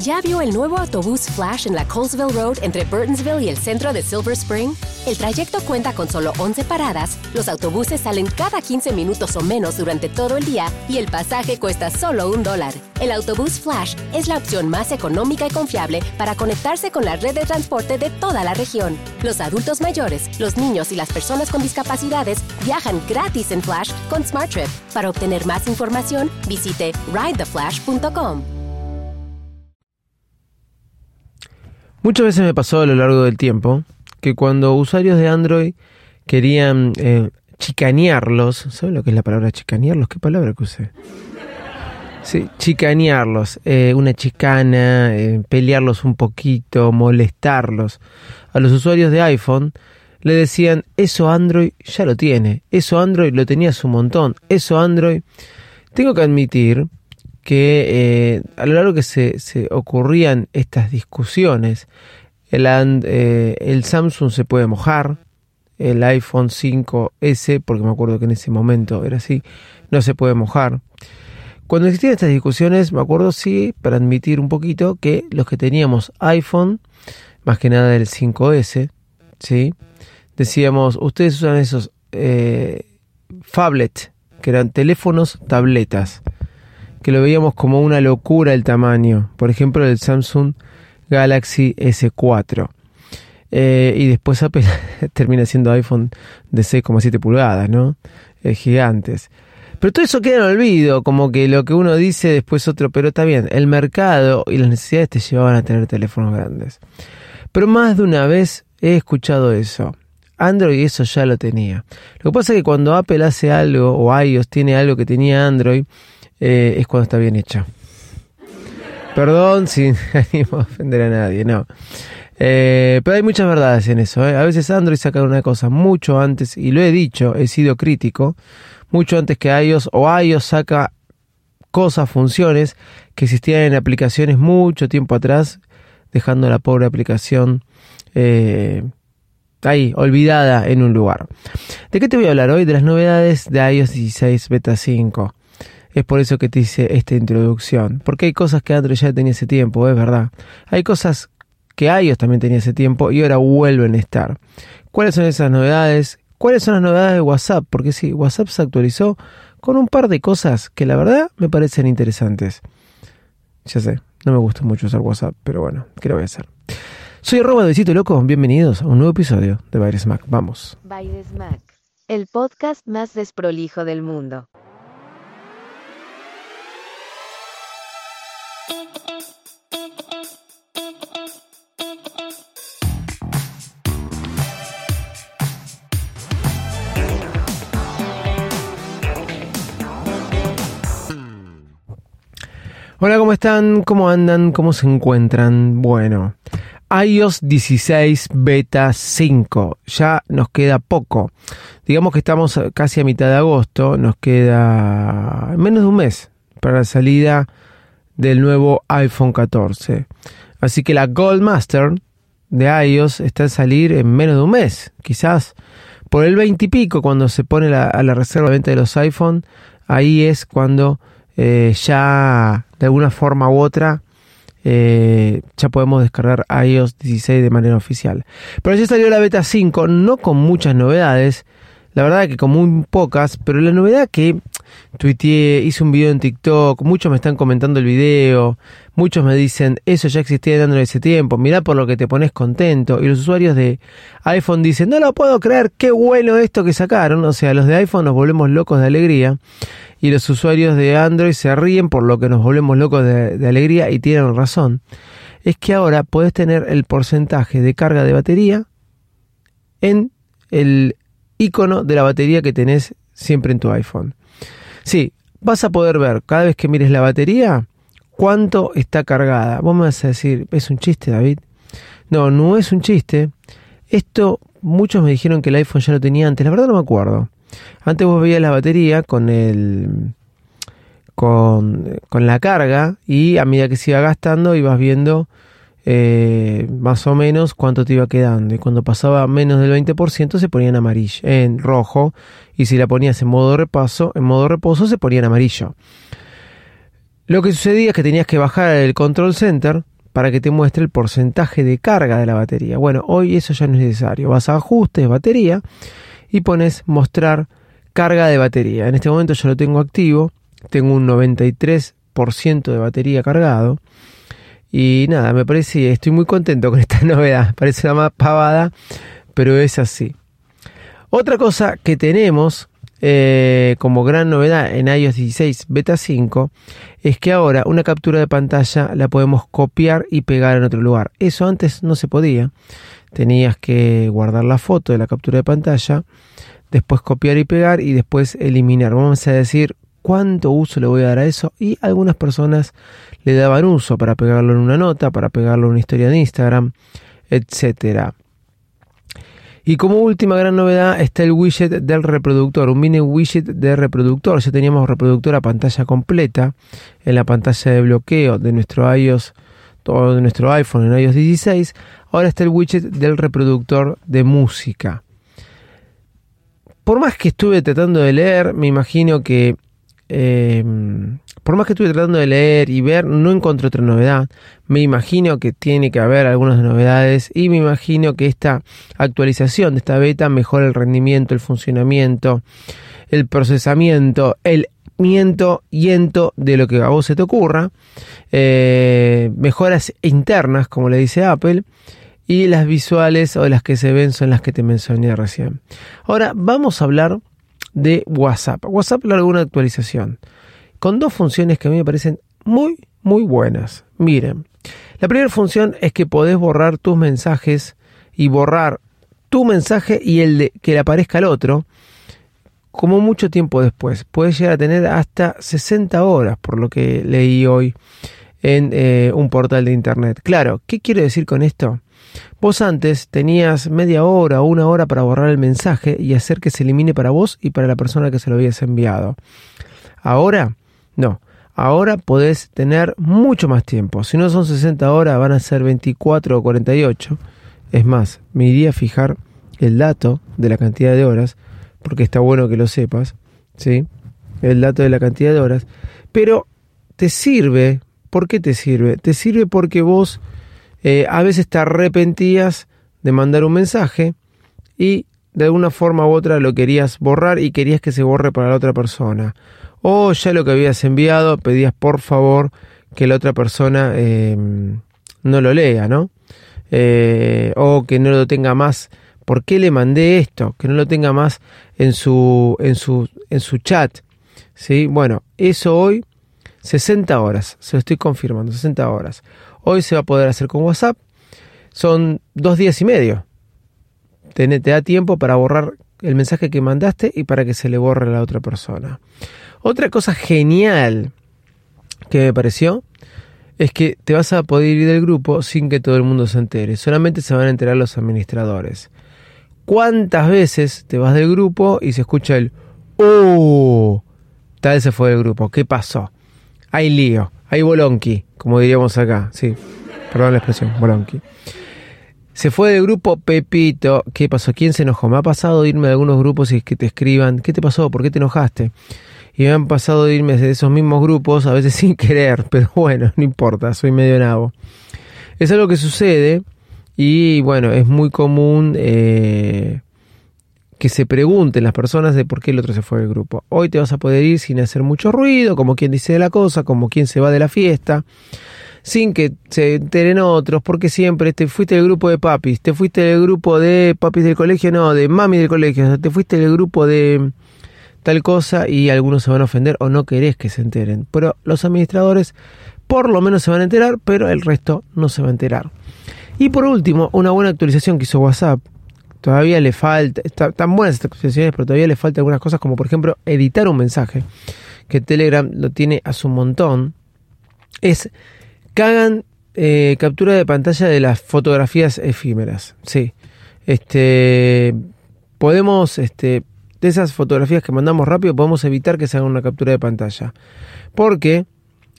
¿Ya vio el nuevo autobús Flash en la Colesville Road entre Burtonsville y el centro de Silver Spring? El trayecto cuenta con solo 11 paradas, los autobuses salen cada 15 minutos o menos durante todo el día y el pasaje cuesta solo un dólar. El autobús Flash es la opción más económica y confiable para conectarse con la red de transporte de toda la región. Los adultos mayores, los niños y las personas con discapacidades viajan gratis en Flash con SmartTrip. Para obtener más información, visite ridetheflash.com. Muchas veces me pasó a lo largo del tiempo que cuando usuarios de Android querían eh, chicanearlos, ¿saben lo que es la palabra chicanearlos? ¿Qué palabra que usé? Sí, chicanearlos, eh, una chicana, eh, pelearlos un poquito, molestarlos. A los usuarios de iPhone le decían, eso Android ya lo tiene, eso Android lo tenías un montón, eso Android... Tengo que admitir que eh, a lo largo que se, se ocurrían estas discusiones, el, eh, el, Samsung se puede mojar, el iPhone 5S, porque me acuerdo que en ese momento era así, no se puede mojar. Cuando existían estas discusiones, me acuerdo sí, para admitir un poquito, que los que teníamos iPhone, más que nada el 5S, ¿sí? decíamos, ustedes usan esos eh, que eran teléfonos tabletas que lo veíamos como una locura el tamaño. Por ejemplo, el Samsung Galaxy S4. Eh, y después Apple termina siendo iPhone de 6,7 pulgadas, ¿no? Eh, gigantes. Pero todo eso queda en olvido, como que lo que uno dice después otro, pero está bien, el mercado y las necesidades te llevaban a tener teléfonos grandes. Pero más de una vez he escuchado eso. Android eso ya lo tenía. Lo que pasa es que cuando Apple hace algo o iOS tiene algo que tenía Android, eh, es cuando está bien hecha. Perdón sin ánimo a ofender a nadie, no. Eh, pero hay muchas verdades en eso. ¿eh? A veces Android saca una cosa mucho antes, y lo he dicho, he sido crítico, mucho antes que iOS, o iOS saca cosas, funciones que existían en aplicaciones mucho tiempo atrás, dejando la pobre aplicación ahí, olvidada en un lugar. ¿De qué te voy a hablar hoy? De las novedades de iOS 16 Beta 5. Es por eso que te hice esta introducción. Porque hay cosas que Android ya tenía ese tiempo, es verdad. Hay cosas que iOS también tenía ese tiempo y ahora vuelven a estar. ¿Cuáles son esas novedades? ¿Cuáles son las novedades de WhatsApp? Porque sí, WhatsApp se actualizó con un par de cosas que la verdad me parecen interesantes. Ya sé, no me gusta mucho usar WhatsApp, pero bueno, ¿qué lo voy a hacer? Soy arroba de Loco, bienvenidos a un nuevo episodio de Baires Mac. Vamos. Baires Mac, el podcast más desprolijo del mundo. Hola, ¿cómo están? ¿Cómo andan? ¿Cómo se encuentran? Bueno, iOS 16 Beta 5. Ya nos queda poco. Digamos que estamos casi a mitad de agosto. Nos queda menos de un mes para la salida del nuevo iPhone 14. Así que la Gold Master de iOS está a salir en menos de un mes. Quizás por el 20 y pico, cuando se pone a la reserva de venta de los iPhone, ahí es cuando eh, ya de alguna forma u otra eh, ya podemos descargar iOS 16 de manera oficial. Pero ya salió la beta 5, no con muchas novedades, la verdad que con muy pocas, pero la novedad que tuiteé, hice un video en TikTok, muchos me están comentando el video, muchos me dicen, eso ya existía en Android ese tiempo, mirá por lo que te pones contento, y los usuarios de iPhone dicen, no lo puedo creer, qué bueno esto que sacaron, o sea, los de iPhone nos volvemos locos de alegría, y los usuarios de Android se ríen por lo que nos volvemos locos de, alegría y tienen razón. Es que ahora puedes tener el porcentaje de carga de batería en el icono de la batería que tenés siempre en tu iPhone. Sí, vas a poder ver cada vez que mires la batería cuánto está cargada. Vos me vas a decir, ¿es un chiste, David? No, no es un chiste. Esto, muchos me dijeron que el iPhone ya lo tenía antes. La verdad no me acuerdo. Antes vos veías la batería con el con, la carga y a medida que se iba gastando ibas viendo eh, más o menos cuánto te iba quedando y cuando pasaba menos del 20% se ponía en amarillo, en rojo y si la ponías en modo repaso, en modo reposo se ponía en amarillo. Lo que sucedía es que tenías que bajar el control center para que te muestre el porcentaje de carga de la batería. Bueno, hoy eso ya no es necesario. Vas a ajustes, batería y pones mostrar carga de batería. En este momento yo lo tengo activo, tengo un 93% de batería cargado. Y nada, me parece, estoy muy contento con esta novedad. Parece una más pavada, pero es así. Otra cosa que tenemos eh, como gran novedad en iOS 16 Beta 5 es que ahora una captura de pantalla la podemos copiar y pegar en otro lugar. Eso antes no se podía. Tenías que guardar la foto de la captura de pantalla, después copiar y pegar y después eliminar. Vamos a decir cuánto uso le voy a dar a eso y algunas personas le daban uso para pegarlo en una nota, para pegarlo en una historia de Instagram, etcétera. Y como última gran novedad está el widget del reproductor, un mini widget de reproductor. Ya teníamos reproductor a pantalla completa en la pantalla de bloqueo de nuestro iOS, todo de nuestro iPhone en iOS 16. Ahora está el widget del reproductor de música. Por más que estuve tratando de leer, me imagino que eh, por más que estuve tratando de leer y ver, no encontré otra novedad. Me imagino que tiene que haber algunas novedades y me imagino que esta actualización de esta beta mejora el rendimiento, el funcionamiento, el procesamiento, el miento yento de lo que a vos se te ocurra, eh, mejoras internas, como le dice Apple, y las visuales o las que se ven son las que te mencioné recién. Ahora vamos a hablar de WhatsApp. WhatsApp largó una actualización con dos funciones que a mí me parecen muy, muy buenas. Miren, la primera función es que podés borrar tus mensajes y borrar tu mensaje y el de que le aparezca al otro como mucho tiempo después. Puedes llegar a tener hasta 60 horas, por lo que leí hoy en eh, un portal de internet. Claro, ¿qué quiero decir con esto? Vos antes tenías media hora o una hora para borrar el mensaje y hacer que se elimine para vos y para la persona que se lo habías enviado. Ahora no, ahora podés tener mucho más tiempo. Si no son 60 horas, van a ser 24 o 48. Es más, me iría a fijar el dato de la cantidad de horas, porque está bueno que lo sepas, ¿sí? El dato de la cantidad de horas. Pero te sirve, ¿por qué te sirve? Te sirve porque vos eh, a veces te arrepentías de mandar un mensaje y de alguna forma u otra lo querías borrar y querías que se borre para la otra persona o ya lo que habías enviado pedías por favor que la otra persona em, no lo lea, ¿no? Eh, o que no lo tenga más. ¿Por qué le mandé esto? Que no lo tenga más en su, en su, en su chat. ¿Sí? Bueno, eso hoy, 60 horas, se lo estoy confirmando, 60 horas. Hoy se va a poder hacer con WhatsApp. Son dos días y medio. Te, te da tiempo para borrar el mensaje que mandaste y para que se le borre a la otra persona. Otra cosa genial que me pareció es que te vas a poder ir del grupo sin que todo el mundo se entere. Solamente se van a enterar los administradores. ¿Cuántas veces te vas del grupo y se escucha el ¡Oh! Tal se fue del grupo. ¿Qué pasó? Hay lío. Hay bolonqui, como diríamos acá. Sí, perdón la expresión, bolonqui. Se fue del grupo Pepito. ¿Qué pasó? ¿Quién se enojó? Me ha pasado de irme de algunos grupos y que te escriban. ¿Qué te pasó? ¿Por qué te enojaste? y me han pasado de irme de esos mismos grupos, a veces sin querer, pero bueno, no importa, soy medio nabo. Es algo que sucede y bueno, es muy común eh, que se pregunten las personas de por qué el otro se fue del grupo. Hoy te vas a poder ir sin hacer mucho ruido, como quien dice la cosa, como quien se va de la fiesta, sin que se enteren otros, porque siempre te fuiste del grupo de papis, te fuiste del grupo de papis del colegio, no, de mami del colegio, te fuiste del grupo de tal cosa y algunos se van a ofender o no querés que se enteren. Pero los administradores por lo menos se van a enterar, pero el resto no se va a enterar. Y por último, una buena actualización que hizo WhatsApp. Todavía le falta, están buenas estas actualizaciones, pero todavía le falta algunas cosas como por ejemplo editar un mensaje, que Telegram lo tiene a su montón. Es que hagan eh, captura de pantalla de las fotografías efímeras. Sí. Este podemos este de esas fotografías que mandamos rápido podemos evitar que se haga una captura de pantalla. Porque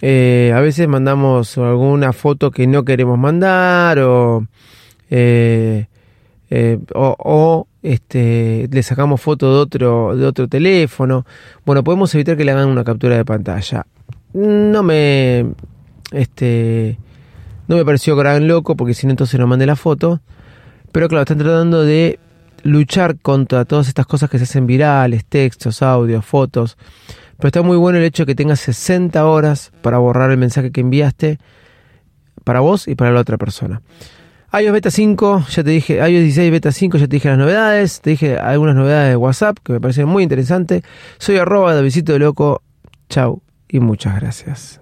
eh, a veces mandamos alguna foto que no queremos mandar o, eh, eh, o, este, le sacamos foto de otro, de otro teléfono. Bueno, podemos evitar que le hagan una captura de pantalla. no me. Este. No me pareció gran loco, porque si no, entonces no mandé la foto. Pero claro, están tratando de luchar contra todas estas cosas que se hacen virales, textos, audios, fotos. Pero está muy bueno el hecho de que tengas 60 horas para borrar el mensaje que enviaste para vos y para la otra persona. iOS Beta 5, ya te dije, iOS 16 Beta 5, ya te dije las novedades, te dije algunas novedades de WhatsApp que me parecen muy interesantes. Soy arroba de loco, chau y muchas gracias.